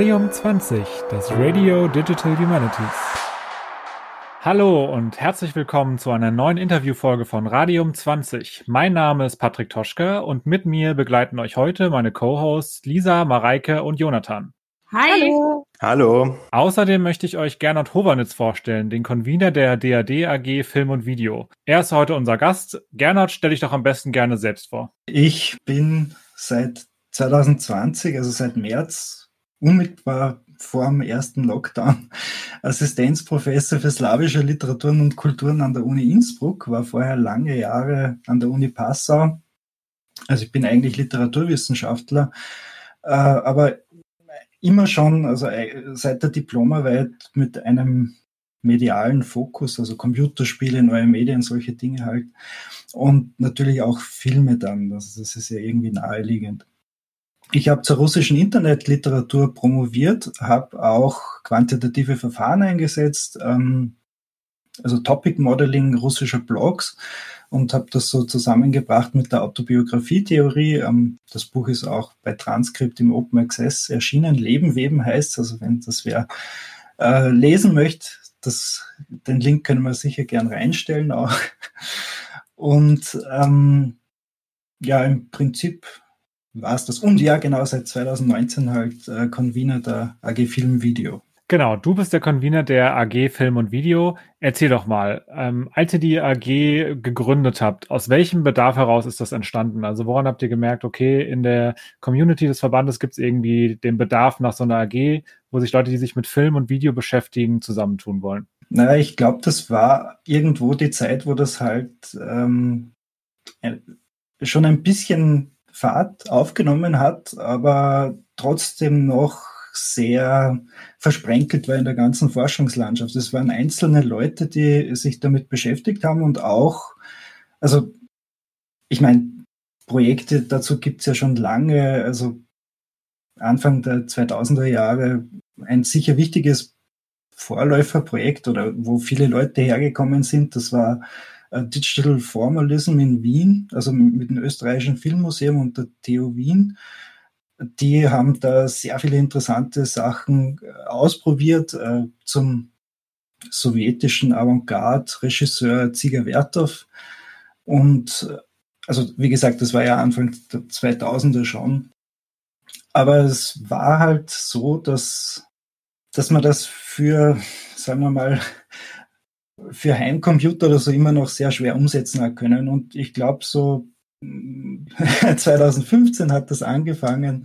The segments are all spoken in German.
Radium 20, das Radio Digital Humanities. Hallo und herzlich willkommen zu einer neuen Interviewfolge von Radium 20. Mein Name ist Patrick Toschke und mit mir begleiten euch heute meine Co-Hosts Lisa, Mareike und Jonathan. Hi. Hallo. Hallo. Außerdem möchte ich euch Gernot Hovernitz vorstellen, den Convener der DAD AG Film und Video. Er ist heute unser Gast. Gernot, stell dich doch am besten gerne selbst vor. Ich bin seit 2020, also seit März, unmittelbar vor dem ersten Lockdown Assistenzprofessor für slawische Literaturen und Kulturen an der Uni Innsbruck, war vorher lange Jahre an der Uni Passau. Also ich bin eigentlich Literaturwissenschaftler, äh, aber immer schon, also äh, seit der Diplomarbeit mit einem medialen Fokus, also Computerspiele, neue Medien, solche Dinge halt. Und natürlich auch Filme dann, also das ist ja irgendwie naheliegend. Ich habe zur russischen Internetliteratur promoviert, habe auch quantitative Verfahren eingesetzt, ähm, also Topic Modeling russischer Blogs und habe das so zusammengebracht mit der Autobiografietheorie. Ähm, das Buch ist auch bei Transkript im Open Access erschienen. Leben, Weben heißt also wenn das wer äh, lesen möchte, das, den Link können wir sicher gern reinstellen auch. Und ähm, ja, im Prinzip war es das. Und ja, genau, seit 2019 halt äh, Convener der AG Film Video. Genau, du bist der Convener der AG Film und Video. Erzähl doch mal, ähm, als ihr die AG gegründet habt, aus welchem Bedarf heraus ist das entstanden? Also woran habt ihr gemerkt, okay, in der Community des Verbandes gibt es irgendwie den Bedarf nach so einer AG, wo sich Leute, die sich mit Film und Video beschäftigen, zusammentun wollen? Naja, ich glaube, das war irgendwo die Zeit, wo das halt ähm, schon ein bisschen Fahrt aufgenommen hat, aber trotzdem noch sehr versprenkelt war in der ganzen Forschungslandschaft. Es waren einzelne Leute, die sich damit beschäftigt haben und auch, also ich meine, Projekte dazu gibt es ja schon lange, also Anfang der 2000er Jahre ein sicher wichtiges Vorläuferprojekt oder wo viele Leute hergekommen sind, das war Digital Formalism in Wien, also mit dem österreichischen Filmmuseum und der TU Wien. Die haben da sehr viele interessante Sachen äh, ausprobiert äh, zum sowjetischen Avantgarde-Regisseur Ziger Werthoff. Und also wie gesagt, das war ja Anfang der 2000er schon. Aber es war halt so, dass, dass man das für, sagen wir mal, für Heimcomputer oder so immer noch sehr schwer umsetzen können. Und ich glaube, so 2015 hat das angefangen,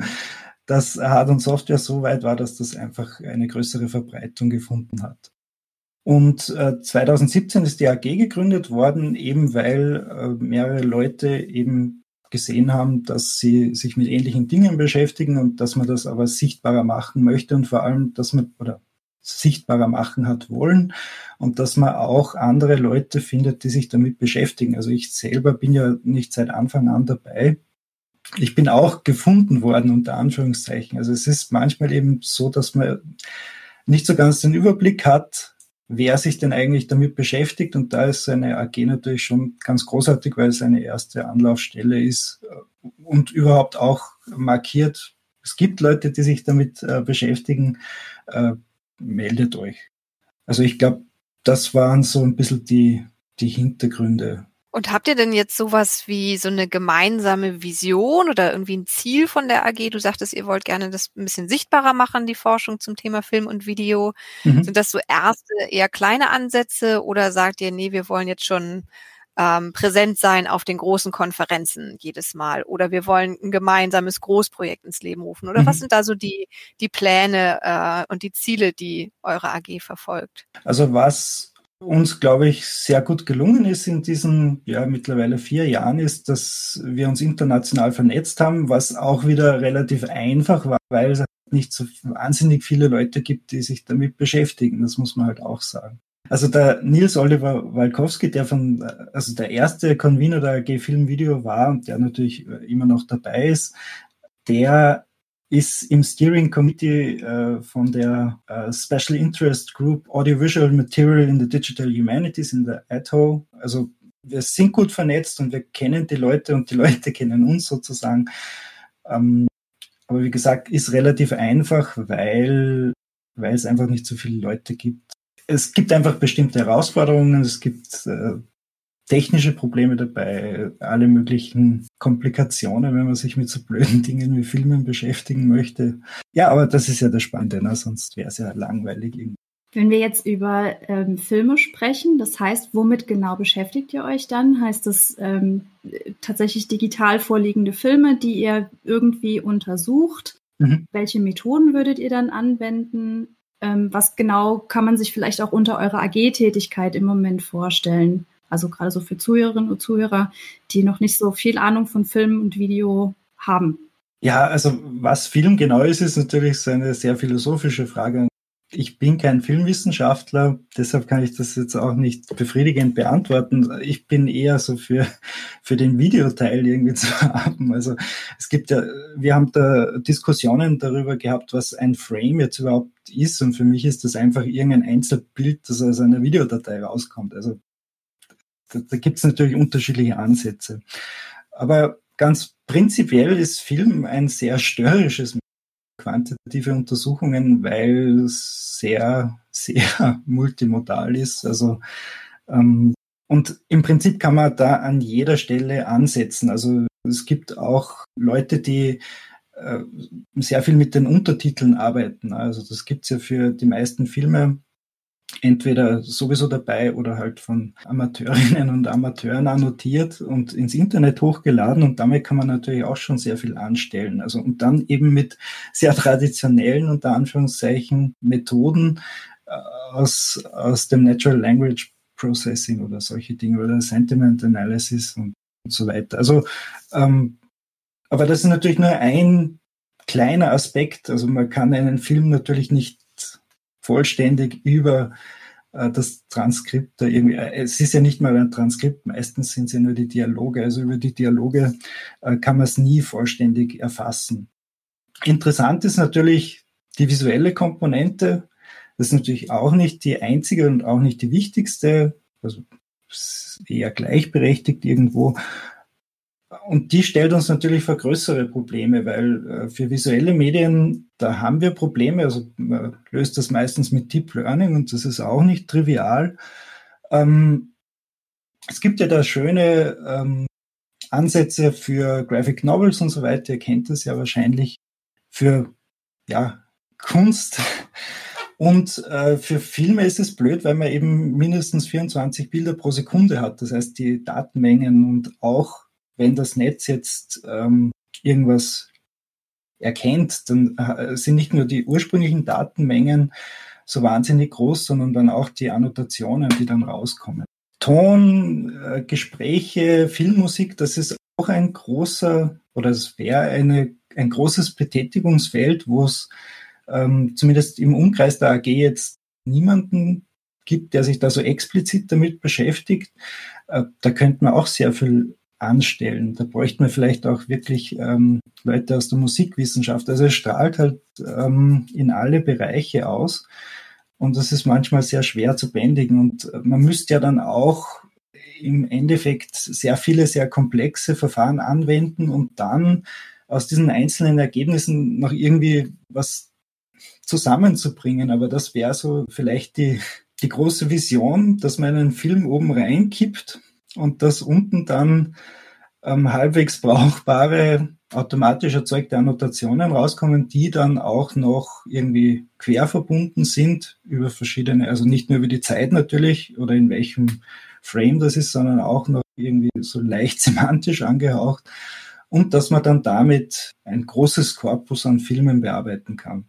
dass Hard- und Software so weit war, dass das einfach eine größere Verbreitung gefunden hat. Und äh, 2017 ist die AG gegründet worden, eben weil äh, mehrere Leute eben gesehen haben, dass sie sich mit ähnlichen Dingen beschäftigen und dass man das aber sichtbarer machen möchte und vor allem, dass man, oder sichtbarer machen hat wollen und dass man auch andere Leute findet, die sich damit beschäftigen. Also ich selber bin ja nicht seit Anfang an dabei. Ich bin auch gefunden worden unter Anführungszeichen. Also es ist manchmal eben so, dass man nicht so ganz den Überblick hat, wer sich denn eigentlich damit beschäftigt. Und da ist eine AG natürlich schon ganz großartig, weil es eine erste Anlaufstelle ist und überhaupt auch markiert. Es gibt Leute, die sich damit äh, beschäftigen. Äh, meldet euch. Also ich glaube, das waren so ein bisschen die, die Hintergründe. Und habt ihr denn jetzt sowas wie so eine gemeinsame Vision oder irgendwie ein Ziel von der AG? Du sagtest, ihr wollt gerne das ein bisschen sichtbarer machen, die Forschung zum Thema Film und Video. Mhm. Sind das so erste, eher kleine Ansätze oder sagt ihr, nee, wir wollen jetzt schon ähm, präsent sein auf den großen Konferenzen jedes Mal oder wir wollen ein gemeinsames Großprojekt ins Leben rufen oder mhm. was sind da so die, die Pläne äh, und die Ziele, die eure AG verfolgt? Also was uns, glaube ich, sehr gut gelungen ist in diesen ja mittlerweile vier Jahren, ist, dass wir uns international vernetzt haben, was auch wieder relativ einfach war, weil es nicht so wahnsinnig viele Leute gibt, die sich damit beschäftigen. Das muss man halt auch sagen. Also der Nils Oliver Walkowski, der von, also der erste Convener der AG Film Video war und der natürlich immer noch dabei ist, der ist im Steering Committee äh, von der äh, Special Interest Group Audiovisual Material in the Digital Humanities in der ATO. Also wir sind gut vernetzt und wir kennen die Leute und die Leute kennen uns sozusagen. Ähm, aber wie gesagt, ist relativ einfach, weil, weil es einfach nicht so viele Leute gibt. Es gibt einfach bestimmte Herausforderungen, es gibt äh, technische Probleme dabei, alle möglichen Komplikationen, wenn man sich mit so blöden Dingen wie Filmen beschäftigen möchte. Ja, aber das ist ja das Spannende, ne? sonst wäre es ja langweilig. Irgendwie. Wenn wir jetzt über ähm, Filme sprechen, das heißt, womit genau beschäftigt ihr euch dann? Heißt das ähm, tatsächlich digital vorliegende Filme, die ihr irgendwie untersucht? Mhm. Welche Methoden würdet ihr dann anwenden? Ähm, was genau kann man sich vielleicht auch unter eurer AG-Tätigkeit im Moment vorstellen? Also gerade so für Zuhörerinnen und Zuhörer, die noch nicht so viel Ahnung von Film und Video haben. Ja, also was Film genau ist, ist natürlich so eine sehr philosophische Frage. Ich bin kein Filmwissenschaftler, deshalb kann ich das jetzt auch nicht befriedigend beantworten. Ich bin eher so für, für den Videoteil irgendwie zu haben. Also es gibt ja, wir haben da Diskussionen darüber gehabt, was ein Frame jetzt überhaupt ist. Und für mich ist das einfach irgendein Einzelbild, das aus einer Videodatei rauskommt. Also da, da gibt es natürlich unterschiedliche Ansätze. Aber ganz prinzipiell ist Film ein sehr störrisches quantitative Untersuchungen, weil es sehr, sehr multimodal ist. Also ähm, und im Prinzip kann man da an jeder Stelle ansetzen. Also es gibt auch Leute, die äh, sehr viel mit den Untertiteln arbeiten. Also das gibt's ja für die meisten Filme entweder sowieso dabei oder halt von Amateurinnen und Amateuren annotiert und ins Internet hochgeladen und damit kann man natürlich auch schon sehr viel anstellen. Also und dann eben mit sehr traditionellen unter Anführungszeichen Methoden äh, aus, aus dem Natural Language Processing oder solche Dinge oder Sentiment Analysis und, und so weiter. Also ähm, aber das ist natürlich nur ein kleiner Aspekt. Also man kann einen Film natürlich nicht vollständig über äh, das Transkript da irgendwie, äh, es ist ja nicht mal ein Transkript, meistens sind es ja nur die Dialoge, also über die Dialoge äh, kann man es nie vollständig erfassen. Interessant ist natürlich die visuelle Komponente, das ist natürlich auch nicht die einzige und auch nicht die wichtigste, also eher gleichberechtigt irgendwo, und die stellt uns natürlich vor größere Probleme, weil äh, für visuelle Medien, da haben wir Probleme. Also man löst das meistens mit Deep Learning und das ist auch nicht trivial. Ähm, es gibt ja da schöne ähm, Ansätze für Graphic Novels und so weiter. Ihr kennt das ja wahrscheinlich für ja, Kunst. Und äh, für Filme ist es blöd, weil man eben mindestens 24 Bilder pro Sekunde hat. Das heißt, die Datenmengen und auch wenn das Netz jetzt ähm, irgendwas erkennt, dann äh, sind nicht nur die ursprünglichen Datenmengen so wahnsinnig groß, sondern dann auch die Annotationen, die dann rauskommen. Ton, äh, Gespräche, Filmmusik, das ist auch ein großer oder es wäre eine, ein großes Betätigungsfeld, wo es ähm, zumindest im Umkreis der AG jetzt niemanden gibt, der sich da so explizit damit beschäftigt. Äh, da könnte man auch sehr viel anstellen. Da bräuchte man vielleicht auch wirklich ähm, Leute aus der Musikwissenschaft. Also es strahlt halt ähm, in alle Bereiche aus und das ist manchmal sehr schwer zu bändigen. Und man müsste ja dann auch im Endeffekt sehr viele, sehr komplexe Verfahren anwenden und dann aus diesen einzelnen Ergebnissen noch irgendwie was zusammenzubringen. Aber das wäre so vielleicht die, die große Vision, dass man einen Film oben reinkippt und dass unten dann ähm, halbwegs brauchbare, automatisch erzeugte Annotationen rauskommen, die dann auch noch irgendwie quer verbunden sind über verschiedene, also nicht nur über die Zeit natürlich oder in welchem Frame das ist, sondern auch noch irgendwie so leicht semantisch angehaucht und dass man dann damit ein großes Korpus an Filmen bearbeiten kann.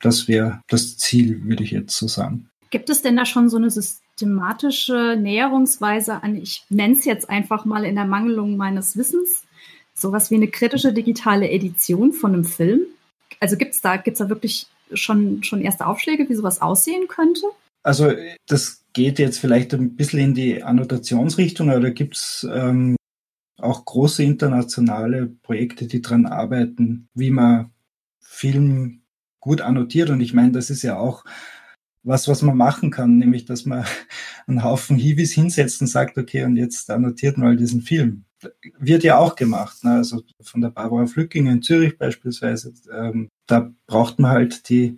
Das wäre das Ziel, würde ich jetzt so sagen. Gibt es denn da schon so eine systematische Näherungsweise an, ich nenne es jetzt einfach mal in der Mangelung meines Wissens, sowas wie eine kritische digitale Edition von einem Film? Also gibt es da, gibt's da wirklich schon, schon erste Aufschläge, wie sowas aussehen könnte? Also das geht jetzt vielleicht ein bisschen in die Annotationsrichtung, aber da gibt es ähm, auch große internationale Projekte, die daran arbeiten, wie man Film gut annotiert. Und ich meine, das ist ja auch was, was man machen kann, nämlich dass man einen Haufen Hiwis hinsetzt und sagt, okay, und jetzt annotiert mal diesen Film. wird ja auch gemacht. Ne? Also von der Barbara Flückinger in Zürich beispielsweise, ähm, da braucht man halt die,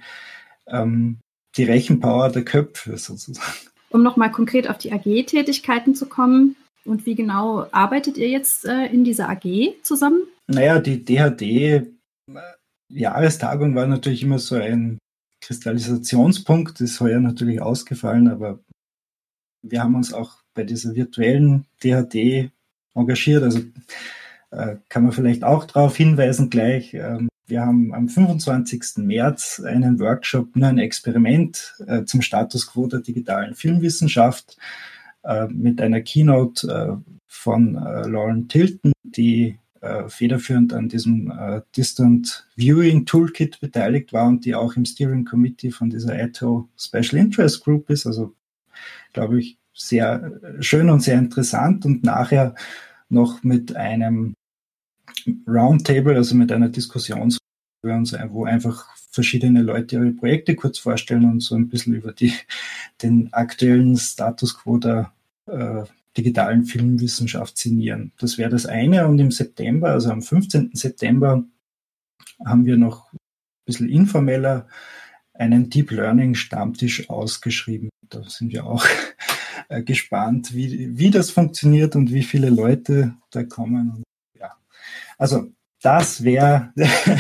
ähm, die Rechenpower der Köpfe sozusagen. Um nochmal konkret auf die AG-Tätigkeiten zu kommen, und wie genau arbeitet ihr jetzt äh, in dieser AG zusammen? Naja, die DHD-Jahrestagung war natürlich immer so ein Kristallisationspunkt, ist heuer natürlich ausgefallen, aber wir haben uns auch bei dieser virtuellen DHD engagiert. Also äh, kann man vielleicht auch darauf hinweisen gleich. Ähm, wir haben am 25. März einen Workshop, nur ein Experiment äh, zum Status quo der digitalen Filmwissenschaft äh, mit einer Keynote äh, von äh, Lauren Tilton, die äh, federführend an diesem äh, Distant Viewing Toolkit beteiligt war und die auch im Steering Committee von dieser ATO Special Interest Group ist. Also glaube ich, sehr schön und sehr interessant und nachher noch mit einem Roundtable, also mit einer Diskussion, wo einfach verschiedene Leute ihre Projekte kurz vorstellen und so ein bisschen über die, den aktuellen Status quo der äh, digitalen Filmwissenschaft sinnieren. Das wäre das eine. Und im September, also am 15. September, haben wir noch ein bisschen informeller einen Deep Learning Stammtisch ausgeschrieben. Da sind wir auch äh, gespannt, wie, wie das funktioniert und wie viele Leute da kommen. Ja. Also das wäre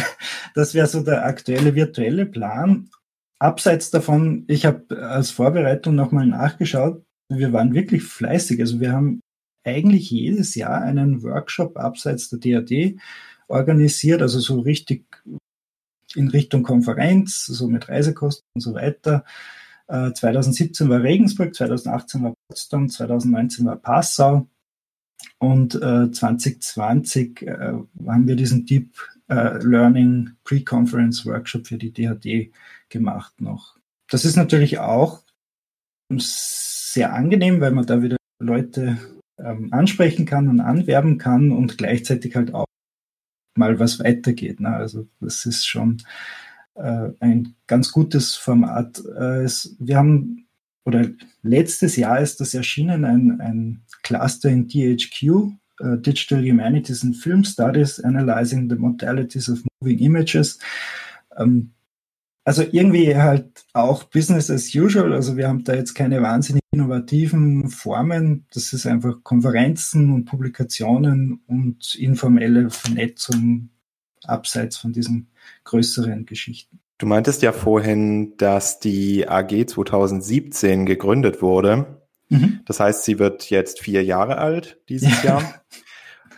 das wäre so der aktuelle virtuelle Plan. Abseits davon, ich habe als Vorbereitung nochmal nachgeschaut, wir waren wirklich fleißig. Also wir haben eigentlich jedes Jahr einen Workshop abseits der DAD organisiert, also so richtig in Richtung Konferenz, so mit Reisekosten und so weiter. 2017 äh, war Regensburg, 2018 war Potsdam, 2019 war Passau und 2020 äh, äh, haben wir diesen Deep Learning Pre-Conference Workshop für die DHD gemacht noch. Das ist natürlich auch sehr angenehm, weil man da wieder Leute ähm, ansprechen kann und anwerben kann und gleichzeitig halt auch mal was weitergeht. Ne? Also das ist schon äh, ein ganz gutes Format. Äh, es, wir haben, oder letztes Jahr ist das erschienen, ein, ein Cluster in DHQ, uh, äh, Digital Humanities and Film Studies, Analyzing the Modalities of Moving Images. Ähm, also irgendwie halt auch Business as usual. Also wir haben da jetzt keine wahnsinnig innovativen Formen. Das ist einfach Konferenzen und Publikationen und informelle Vernetzung abseits von diesen größeren Geschichten. Du meintest ja vorhin, dass die AG 2017 gegründet wurde. Mhm. Das heißt, sie wird jetzt vier Jahre alt dieses Jahr.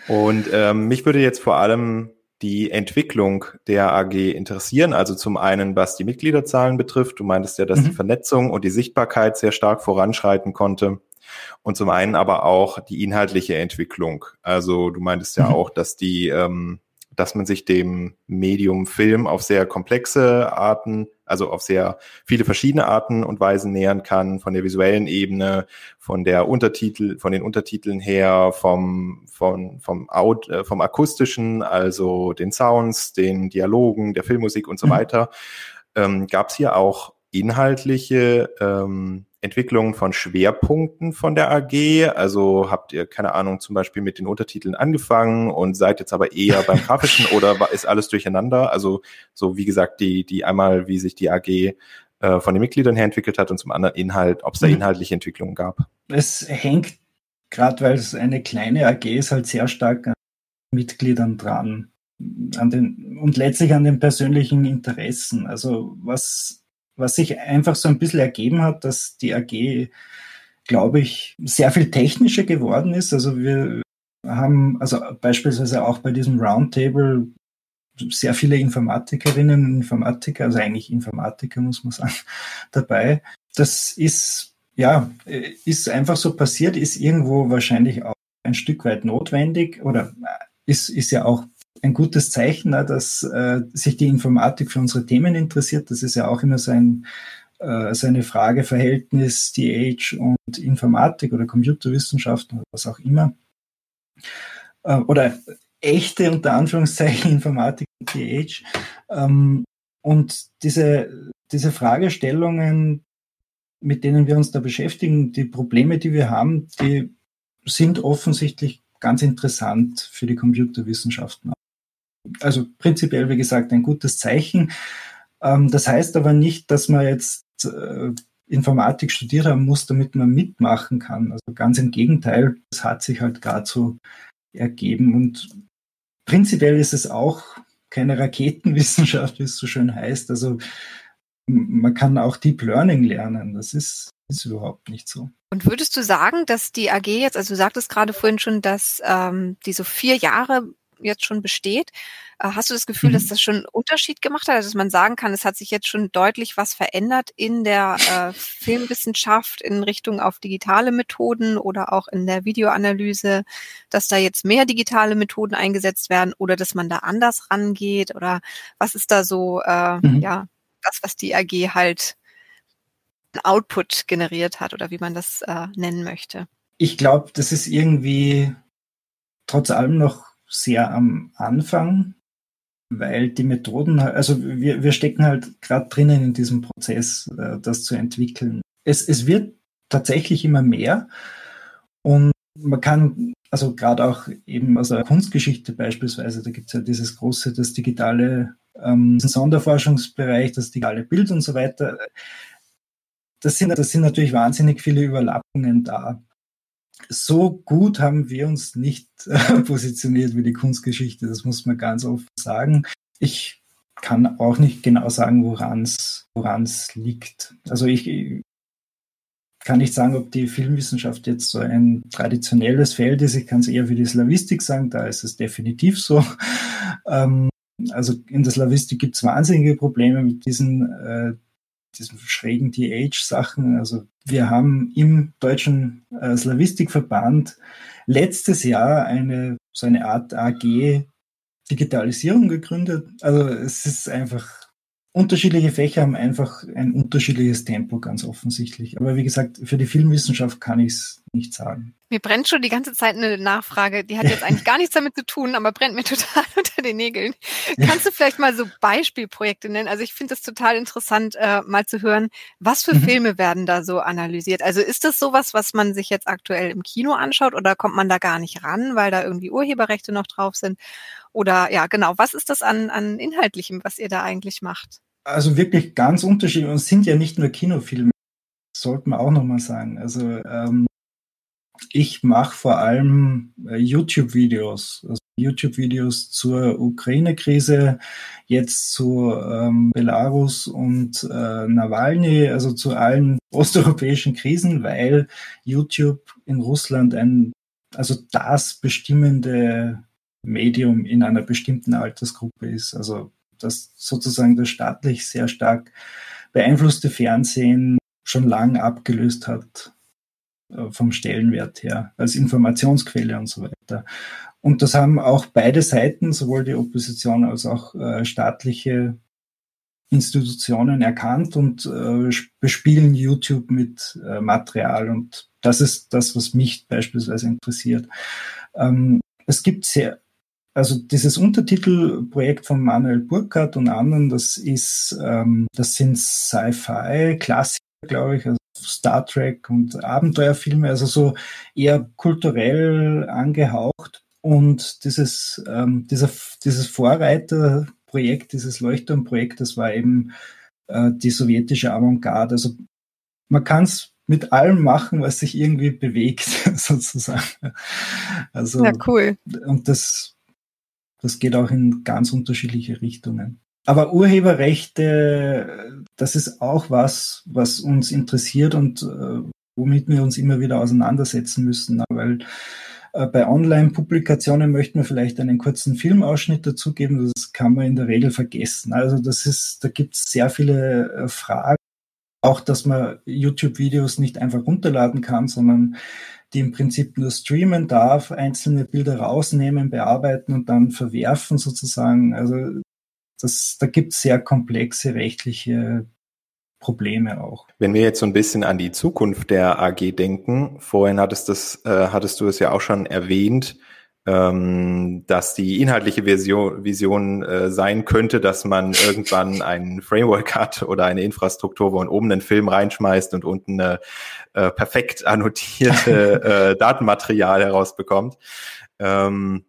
Und ähm, mich würde jetzt vor allem die Entwicklung der AG interessieren. Also zum einen, was die Mitgliederzahlen betrifft. Du meintest ja, dass mhm. die Vernetzung und die Sichtbarkeit sehr stark voranschreiten konnte. Und zum einen aber auch die inhaltliche Entwicklung. Also du meintest ja mhm. auch, dass die ähm, dass man sich dem Medium Film auf sehr komplexe Arten, also auf sehr viele verschiedene Arten und Weisen nähern kann, von der visuellen Ebene, von der Untertitel, von den Untertiteln her, vom, vom, vom, Out, äh, vom akustischen, also den Sounds, den Dialogen, der Filmmusik und so mhm. weiter. Ähm, Gab es hier auch inhaltliche ähm, Entwicklung von Schwerpunkten von der AG? Also habt ihr, keine Ahnung, zum Beispiel mit den Untertiteln angefangen und seid jetzt aber eher beim Grafischen oder ist alles durcheinander? Also so wie gesagt, die, die einmal, wie sich die AG äh, von den Mitgliedern her entwickelt hat und zum anderen Inhalt, ob es da mhm. inhaltliche Entwicklungen gab? Es hängt, gerade weil es eine kleine AG ist, halt sehr stark an Mitgliedern dran. An den, und letztlich an den persönlichen Interessen. Also was was sich einfach so ein bisschen ergeben hat, dass die AG, glaube ich, sehr viel technischer geworden ist. Also wir haben, also beispielsweise auch bei diesem Roundtable sehr viele Informatikerinnen und Informatiker, also eigentlich Informatiker muss man sagen, dabei. Das ist, ja, ist einfach so passiert, ist irgendwo wahrscheinlich auch ein Stück weit notwendig oder ist, ist ja auch ein gutes Zeichen, ne, dass äh, sich die Informatik für unsere Themen interessiert. Das ist ja auch immer so, ein, äh, so eine Frage Verhältnis DH und Informatik oder Computerwissenschaften oder was auch immer. Äh, oder echte, unter Anführungszeichen, Informatik und DH. Ähm, und diese, diese Fragestellungen, mit denen wir uns da beschäftigen, die Probleme, die wir haben, die sind offensichtlich ganz interessant für die Computerwissenschaften. Also prinzipiell, wie gesagt, ein gutes Zeichen. Ähm, das heißt aber nicht, dass man jetzt äh, Informatik studiert haben muss, damit man mitmachen kann. Also ganz im Gegenteil, das hat sich halt gerade so ergeben. Und prinzipiell ist es auch keine Raketenwissenschaft, wie es so schön heißt. Also man kann auch Deep Learning lernen. Das ist, ist überhaupt nicht so. Und würdest du sagen, dass die AG jetzt, also du sagtest gerade vorhin schon, dass ähm, die so vier Jahre jetzt schon besteht. Äh, hast du das Gefühl, mhm. dass das schon einen Unterschied gemacht hat, also dass man sagen kann, es hat sich jetzt schon deutlich was verändert in der äh, Filmwissenschaft in Richtung auf digitale Methoden oder auch in der Videoanalyse, dass da jetzt mehr digitale Methoden eingesetzt werden oder dass man da anders rangeht oder was ist da so, äh, mhm. ja, das, was die AG halt Output generiert hat oder wie man das äh, nennen möchte? Ich glaube, das ist irgendwie trotz allem noch sehr am Anfang, weil die Methoden, also wir, wir stecken halt gerade drinnen in diesem Prozess, äh, das zu entwickeln. Es, es wird tatsächlich immer mehr und man kann, also gerade auch eben aus der Kunstgeschichte beispielsweise, da gibt es ja dieses große, das digitale ähm, Sonderforschungsbereich, das digitale Bild und so weiter. Das sind, das sind natürlich wahnsinnig viele Überlappungen da so gut haben wir uns nicht äh, positioniert wie die Kunstgeschichte, das muss man ganz offen sagen. Ich kann auch nicht genau sagen, woran es liegt. Also ich kann nicht sagen, ob die Filmwissenschaft jetzt so ein traditionelles Feld ist. Ich kann es eher für die Slavistik sagen, da ist es definitiv so. Ähm, also in der Slavistik gibt es wahnsinnige Probleme mit diesen äh, diesen schrägen DH-Sachen. Also wir haben im deutschen äh, Slavistikverband letztes Jahr eine so eine Art AG Digitalisierung gegründet. Also es ist einfach unterschiedliche Fächer haben einfach ein unterschiedliches Tempo, ganz offensichtlich. Aber wie gesagt, für die Filmwissenschaft kann ich es nicht sagen. Mir brennt schon die ganze Zeit eine Nachfrage, die hat jetzt eigentlich gar nichts damit zu tun, aber brennt mir total unter den Nägeln. Kannst du vielleicht mal so Beispielprojekte nennen? Also ich finde es total interessant, äh, mal zu hören, was für mhm. Filme werden da so analysiert? Also ist das sowas, was man sich jetzt aktuell im Kino anschaut oder kommt man da gar nicht ran, weil da irgendwie Urheberrechte noch drauf sind? Oder ja, genau, was ist das an, an Inhaltlichem, was ihr da eigentlich macht? Also wirklich ganz unterschiedlich und es sind ja nicht nur Kinofilme, sollte man auch nochmal sagen. Also ähm, ich mache vor allem äh, YouTube-Videos, also YouTube-Videos zur Ukraine-Krise, jetzt zu ähm, Belarus und äh, Nawalny, also zu allen osteuropäischen Krisen, weil YouTube in Russland ein, also das bestimmende Medium in einer bestimmten Altersgruppe ist. Also das sozusagen das staatlich sehr stark beeinflusste Fernsehen schon lang abgelöst hat vom Stellenwert her, als Informationsquelle und so weiter. Und das haben auch beide Seiten, sowohl die Opposition als auch äh, staatliche Institutionen erkannt und äh, bespielen YouTube mit äh, Material. Und das ist das, was mich beispielsweise interessiert. Ähm, es gibt sehr, also dieses Untertitelprojekt von Manuel Burkhardt und anderen, das ist, ähm, das sind Sci-Fi-Klassiker, glaube ich, also Star Trek und Abenteuerfilme, also so eher kulturell angehaucht. Und dieses, ähm, dieser, dieses Vorreiterprojekt, dieses Leuchtturmprojekt, das war eben äh, die sowjetische Avantgarde. Also man kann es mit allem machen, was sich irgendwie bewegt, sozusagen. Also, ja, cool. Und das das geht auch in ganz unterschiedliche Richtungen. Aber Urheberrechte, das ist auch was, was uns interessiert und äh, womit wir uns immer wieder auseinandersetzen müssen, weil äh, bei Online-Publikationen möchten wir vielleicht einen kurzen Filmausschnitt dazugeben. Das kann man in der Regel vergessen. Also das ist, da gibt es sehr viele äh, Fragen. Auch, dass man YouTube-Videos nicht einfach runterladen kann, sondern die im Prinzip nur streamen darf, einzelne Bilder rausnehmen, bearbeiten und dann verwerfen sozusagen. Also das, da gibt es sehr komplexe rechtliche Probleme auch. Wenn wir jetzt so ein bisschen an die Zukunft der AG denken, vorhin hattest, das, äh, hattest du es ja auch schon erwähnt, ähm, dass die inhaltliche Vision, Vision äh, sein könnte, dass man irgendwann ein Framework hat oder eine Infrastruktur, wo man oben einen Film reinschmeißt und unten eine äh, perfekt annotierte äh, Datenmaterial herausbekommt. Ähm,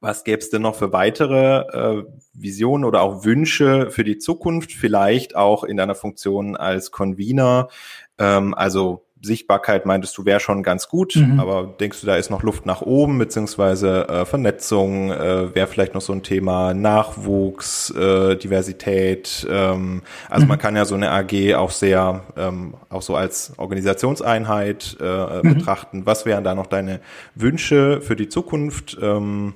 was gäbe es denn noch für weitere äh, Visionen oder auch Wünsche für die Zukunft? Vielleicht auch in deiner Funktion als Convener. Ähm, also Sichtbarkeit meintest du wäre schon ganz gut, mhm. aber denkst du, da ist noch Luft nach oben, beziehungsweise äh, Vernetzung äh, wäre vielleicht noch so ein Thema, Nachwuchs, äh, Diversität. Ähm, also mhm. man kann ja so eine AG auch sehr, ähm, auch so als Organisationseinheit äh, mhm. betrachten. Was wären da noch deine Wünsche für die Zukunft? Ähm,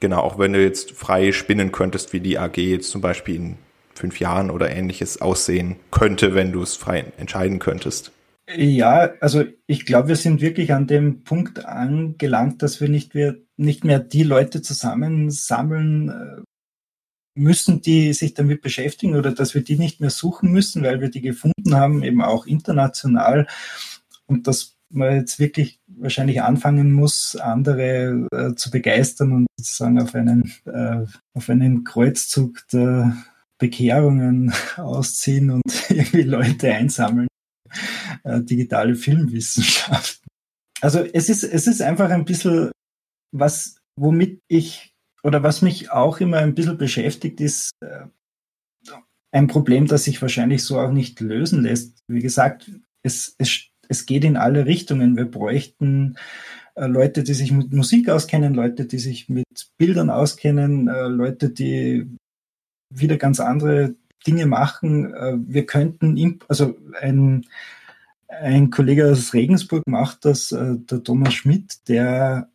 genau, auch wenn du jetzt frei spinnen könntest, wie die AG jetzt zum Beispiel in fünf Jahren oder ähnliches aussehen könnte, wenn du es frei entscheiden könntest. Ja, also ich glaube, wir sind wirklich an dem Punkt angelangt, dass wir nicht, wir nicht mehr die Leute zusammensammeln äh, müssen, die sich damit beschäftigen oder dass wir die nicht mehr suchen müssen, weil wir die gefunden haben, eben auch international. Und dass man jetzt wirklich wahrscheinlich anfangen muss, andere äh, zu begeistern und sozusagen auf einen, äh, auf einen Kreuzzug der Bekehrungen ausziehen und irgendwie Leute einsammeln äh, digitale Filmwissenschaften. Also es ist, es ist einfach ein bisschen was, womit ich oder was mich auch immer ein bisschen beschäftigt, ist äh, ein Problem, das sich wahrscheinlich so auch nicht lösen lässt. Wie gesagt, es, es, es geht in alle Richtungen. Wir bräuchten äh, Leute, die sich mit Musik auskennen, Leute, die sich mit Bildern auskennen, äh, Leute, die wieder ganz andere Dinge machen. Äh, wir könnten, also ein, ein Kollege aus Regensburg macht das, der Thomas Schmidt, der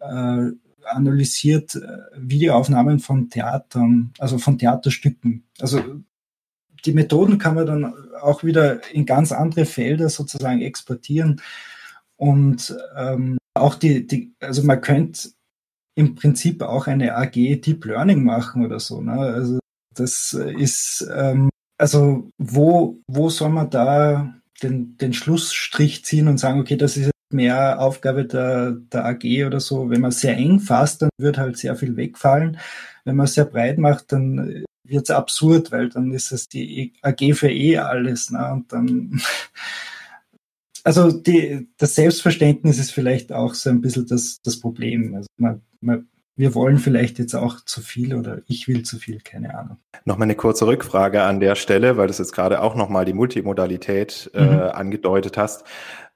analysiert Videoaufnahmen von Theatern, also von Theaterstücken. Also die Methoden kann man dann auch wieder in ganz andere Felder sozusagen exportieren. Und ähm, auch die, die, also man könnte im Prinzip auch eine AG Deep Learning machen oder so. Ne? Also das ist ähm, also wo, wo soll man da den, den Schlussstrich ziehen und sagen, okay, das ist mehr Aufgabe der, der AG oder so. Wenn man sehr eng fasst, dann wird halt sehr viel wegfallen. Wenn man sehr breit macht, dann wird es absurd, weil dann ist es die AG für eh alles. Ne? Und dann, also die, das Selbstverständnis ist vielleicht auch so ein bisschen das, das Problem. Also man, man wir wollen vielleicht jetzt auch zu viel oder ich will zu viel, keine Ahnung. Nochmal eine kurze Rückfrage an der Stelle, weil du jetzt gerade auch nochmal die Multimodalität äh, mhm. angedeutet hast.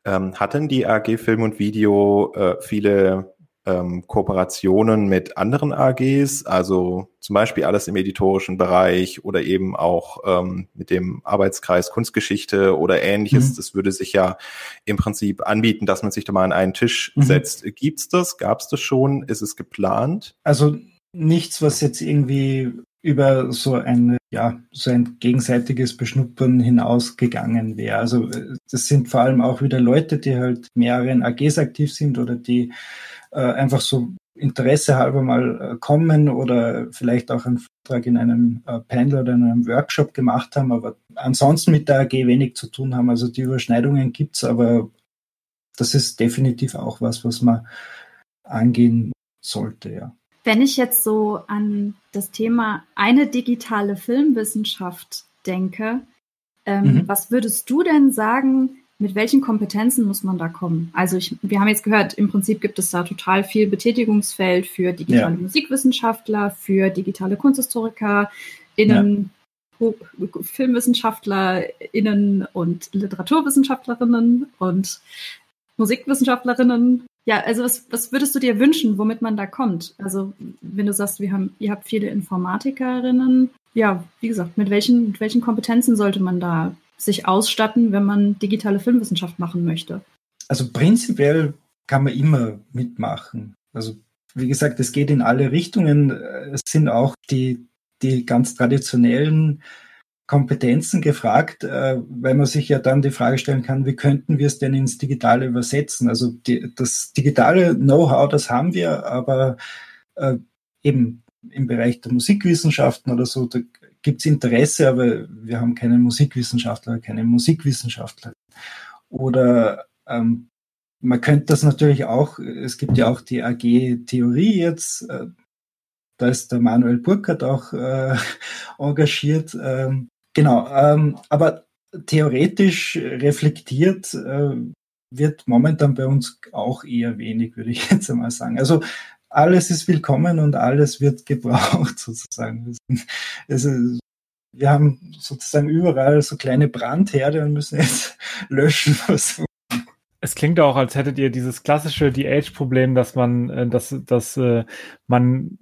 Ähm, hat denn die AG Film und Video äh, viele ähm, Kooperationen mit anderen AGs, also zum Beispiel alles im editorischen Bereich oder eben auch ähm, mit dem Arbeitskreis Kunstgeschichte oder ähnliches. Mhm. Das würde sich ja im Prinzip anbieten, dass man sich da mal an einen Tisch mhm. setzt. Gibt's das? Gab's das schon? Ist es geplant? Also nichts, was jetzt irgendwie über so ein, ja, so ein gegenseitiges Beschnuppern hinausgegangen wäre. Also das sind vor allem auch wieder Leute, die halt mehreren AGs aktiv sind oder die äh, einfach so Interesse halber mal äh, kommen oder vielleicht auch einen Vortrag in einem äh, Panel oder in einem Workshop gemacht haben, aber ansonsten mit der AG wenig zu tun haben. Also die Überschneidungen gibt's, aber das ist definitiv auch was, was man angehen sollte, ja. Wenn ich jetzt so an das Thema eine digitale Filmwissenschaft denke, ähm, mhm. was würdest du denn sagen, mit welchen Kompetenzen muss man da kommen? Also ich, wir haben jetzt gehört, im Prinzip gibt es da total viel Betätigungsfeld für digitale ja. Musikwissenschaftler, für digitale Kunsthistoriker, innen, ja. FilmwissenschaftlerInnen und Literaturwissenschaftlerinnen und Musikwissenschaftlerinnen. Ja, also was, was würdest du dir wünschen, womit man da kommt? Also wenn du sagst, wir haben, ihr habt viele Informatikerinnen, ja, wie gesagt, mit welchen, mit welchen Kompetenzen sollte man da sich ausstatten, wenn man digitale Filmwissenschaft machen möchte? Also prinzipiell kann man immer mitmachen. Also wie gesagt, es geht in alle Richtungen. Es sind auch die, die ganz traditionellen Kompetenzen gefragt, äh, weil man sich ja dann die Frage stellen kann, wie könnten wir es denn ins Digitale übersetzen? Also die, das digitale Know-how, das haben wir, aber äh, eben im Bereich der Musikwissenschaften oder so, da gibt es Interesse, aber wir haben keine Musikwissenschaftler, keine Musikwissenschaftler. Oder ähm, man könnte das natürlich auch, es gibt ja auch die AG Theorie jetzt, äh, da ist der Manuel Burkhardt auch äh, engagiert. Ähm, genau, ähm, aber theoretisch reflektiert äh, wird momentan bei uns auch eher wenig, würde ich jetzt einmal sagen. Also alles ist willkommen und alles wird gebraucht sozusagen. Also, wir haben sozusagen überall so kleine Brandherde und müssen jetzt löschen. Es klingt auch, als hättet ihr dieses klassische DH-Problem, dass man, äh, dass, dass äh, man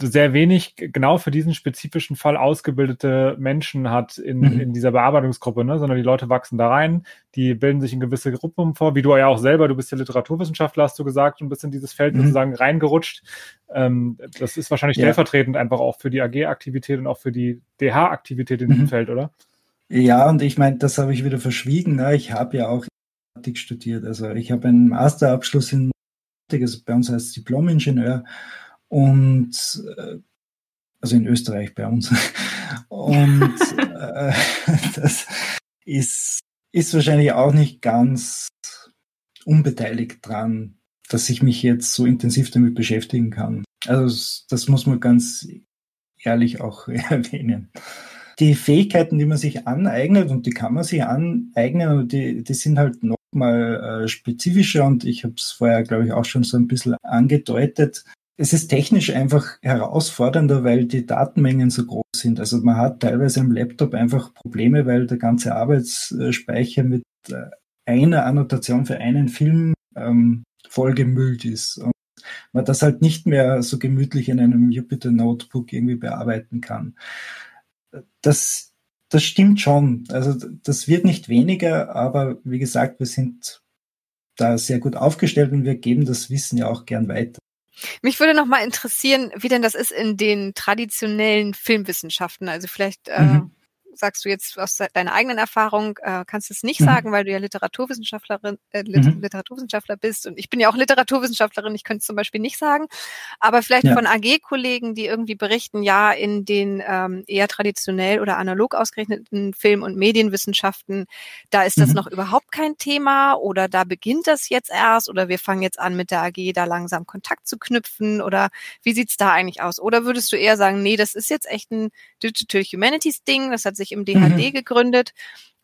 sehr wenig genau für diesen spezifischen Fall ausgebildete Menschen hat in, mhm. in dieser Bearbeitungsgruppe, ne? sondern die Leute wachsen da rein, die bilden sich in gewisse Gruppen vor, wie du ja auch selber, du bist ja Literaturwissenschaftler, hast du gesagt, und bist in dieses Feld mhm. sozusagen reingerutscht. Ähm, das ist wahrscheinlich ja. stellvertretend einfach auch für die AG-Aktivität und auch für die DH-Aktivität in diesem mhm. Feld, oder? Ja, und ich meine, das habe ich wieder verschwiegen. Ne? Ich habe ja auch Informatik studiert. Also ich habe einen Masterabschluss in Informatik, also bei uns als Diplom-Ingenieur und äh, also in Österreich bei uns. Und äh, das ist, ist wahrscheinlich auch nicht ganz unbeteiligt dran, dass ich mich jetzt so intensiv damit beschäftigen kann. Also das muss man ganz ehrlich auch erwähnen. Die Fähigkeiten, die man sich aneignet, und die kann man sich aneignen, die, die sind halt noch mal äh, spezifischer und ich habe es vorher, glaube ich, auch schon so ein bisschen angedeutet es ist technisch einfach herausfordernder, weil die Datenmengen so groß sind. Also man hat teilweise am Laptop einfach Probleme, weil der ganze Arbeitsspeicher mit äh, einer Annotation für einen Film ähm, vollgemüllt ist. Und man das halt nicht mehr so gemütlich in einem Jupyter Notebook irgendwie bearbeiten kann. Das, das stimmt schon. Also das wird nicht weniger, aber wie gesagt, wir sind da sehr gut aufgestellt und wir geben das Wissen ja auch gern weiter. Mich würde noch mal interessieren, wie denn das ist in den traditionellen Filmwissenschaften. Also vielleicht äh, mhm sagst du jetzt aus deiner eigenen Erfahrung, äh, kannst es nicht mhm. sagen, weil du ja Literaturwissenschaftlerin, äh, mhm. Literaturwissenschaftler bist und ich bin ja auch Literaturwissenschaftlerin, ich könnte es zum Beispiel nicht sagen, aber vielleicht ja. von AG-Kollegen, die irgendwie berichten, ja, in den ähm, eher traditionell oder analog ausgerichteten Film- und Medienwissenschaften, da ist das mhm. noch überhaupt kein Thema oder da beginnt das jetzt erst oder wir fangen jetzt an mit der AG da langsam Kontakt zu knüpfen oder wie sieht's da eigentlich aus? Oder würdest du eher sagen, nee, das ist jetzt echt ein Digital Humanities Ding, das hat sich sich im DHD mhm. gegründet.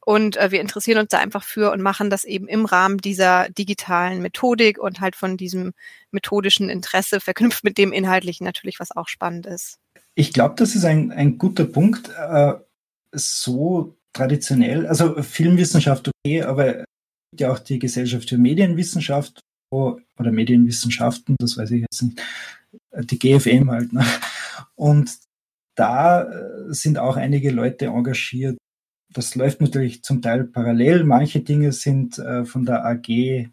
Und äh, wir interessieren uns da einfach für und machen das eben im Rahmen dieser digitalen Methodik und halt von diesem methodischen Interesse verknüpft mit dem inhaltlichen natürlich, was auch spannend ist. Ich glaube, das ist ein, ein guter Punkt. Äh, so traditionell, also Filmwissenschaft okay, aber ja auch die Gesellschaft für Medienwissenschaft oder Medienwissenschaften, das weiß ich jetzt nicht, die GFM halt. Ne? Und da äh, sind auch einige Leute engagiert. Das läuft natürlich zum Teil parallel. Manche Dinge sind äh, von der AG äh,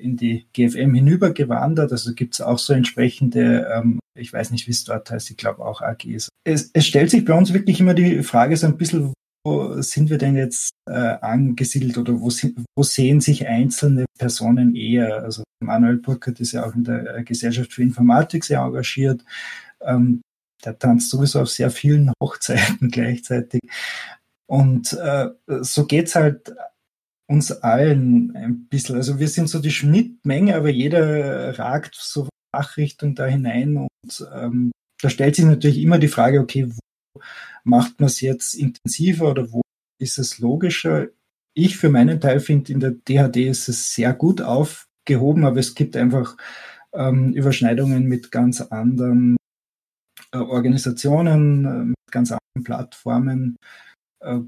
in die GFM hinübergewandert. Also gibt es auch so entsprechende, ähm, ich weiß nicht, wie es dort heißt, ich glaube auch AGs. Es, es stellt sich bei uns wirklich immer die Frage so ein bisschen, wo sind wir denn jetzt äh, angesiedelt oder wo, wo sehen sich einzelne Personen eher? Also Manuel Burkhardt ist ja auch in der Gesellschaft für Informatik sehr engagiert. Ähm, der tanzt sowieso auf sehr vielen Hochzeiten gleichzeitig. Und äh, so geht's halt uns allen ein bisschen. Also wir sind so die Schnittmenge, aber jeder ragt so Fachrichtung da hinein. Und ähm, da stellt sich natürlich immer die Frage, okay, wo macht man es jetzt intensiver oder wo ist es logischer? Ich für meinen Teil finde, in der DHD ist es sehr gut aufgehoben, aber es gibt einfach ähm, Überschneidungen mit ganz anderen Organisationen, äh, mit ganz anderen Plattformen, äh,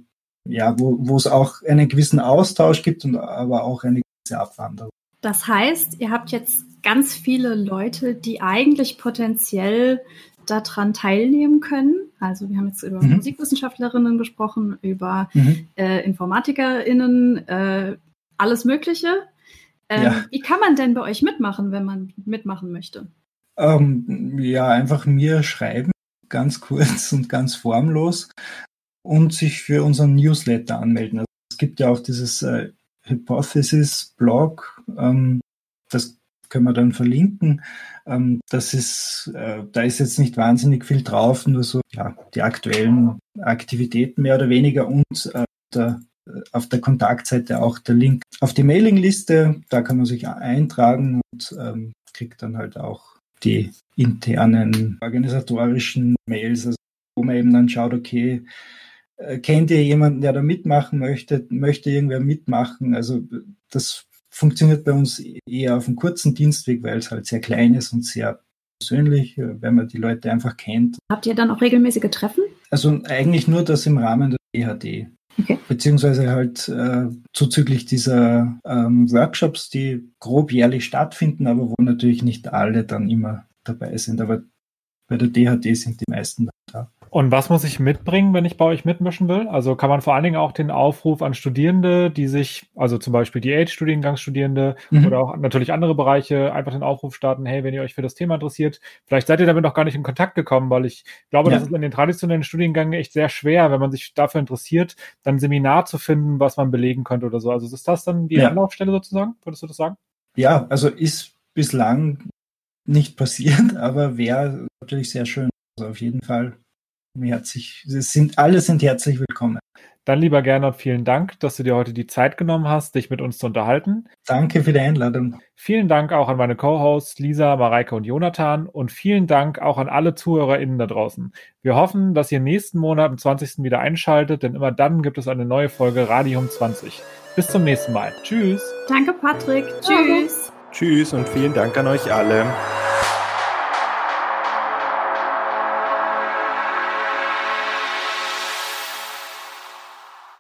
ja, wo, wo es auch einen gewissen Austausch gibt und aber auch eine gewisse Abwanderung. Das heißt, ihr habt jetzt ganz viele Leute, die eigentlich potenziell daran teilnehmen können. Also wir haben jetzt über mhm. Musikwissenschaftlerinnen gesprochen, über mhm. äh, InformatikerInnen, äh, alles Mögliche. Ähm, ja. Wie kann man denn bei euch mitmachen, wenn man mitmachen möchte? Ähm, ja, einfach mir schreiben, ganz kurz und ganz formlos und sich für unseren Newsletter anmelden. Also es gibt ja auch dieses äh, Hypothesis-Blog, ähm, das können wir dann verlinken. Ähm, das ist, äh, da ist jetzt nicht wahnsinnig viel drauf, nur so ja, die aktuellen Aktivitäten mehr oder weniger und äh, der, äh, auf der Kontaktseite auch der Link auf die Mailingliste. Da kann man sich eintragen und ähm, kriegt dann halt auch die internen organisatorischen Mails, also wo man eben dann schaut, okay, äh, kennt ihr jemanden, der da mitmachen möchte, möchte irgendwer mitmachen? Also das funktioniert bei uns eher auf einem kurzen Dienstweg, weil es halt sehr klein ist und sehr persönlich, äh, wenn man die Leute einfach kennt. Habt ihr dann auch regelmäßige Treffen? Also eigentlich nur das im Rahmen der EHD. Okay. Beziehungsweise halt äh, zuzüglich dieser ähm, Workshops, die grob jährlich stattfinden, aber wo natürlich nicht alle dann immer dabei sind. Aber bei der DHD sind die meisten da. Und was muss ich mitbringen, wenn ich bei euch mitmischen will? Also kann man vor allen Dingen auch den Aufruf an Studierende, die sich, also zum Beispiel die Age-Studiengangsstudierende mhm. oder auch natürlich andere Bereiche, einfach den Aufruf starten, hey, wenn ihr euch für das Thema interessiert, vielleicht seid ihr damit noch gar nicht in Kontakt gekommen, weil ich glaube, ja. das ist in den traditionellen Studiengängen echt sehr schwer, wenn man sich dafür interessiert, dann ein Seminar zu finden, was man belegen könnte oder so. Also ist das dann die ja. Anlaufstelle sozusagen? Würdest du das sagen? Ja, also ist bislang nicht passiert, aber wäre natürlich sehr schön. Also auf jeden Fall herzlich, es sind, alle sind herzlich willkommen. Dann lieber Gernot, vielen Dank, dass du dir heute die Zeit genommen hast, dich mit uns zu unterhalten. Danke für die Einladung. Vielen Dank auch an meine Co-Hosts Lisa, Mareike und Jonathan und vielen Dank auch an alle ZuhörerInnen da draußen. Wir hoffen, dass ihr nächsten Monat am 20. wieder einschaltet, denn immer dann gibt es eine neue Folge Radium 20. Bis zum nächsten Mal. Tschüss. Danke, Patrick. Tschüss. Tschüss und vielen Dank an euch alle.